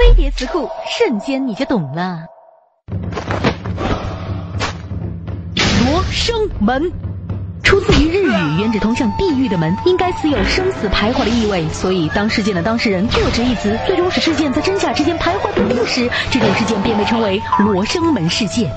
飞碟词库，瞬间你就懂了。罗生门，出自于日语，原指通向地狱的门，应该似有生死徘徊的意味，所以当事件的当事人各执一词，最终使事件在真假之间徘徊不定时，这种事件便被称为罗生门事件。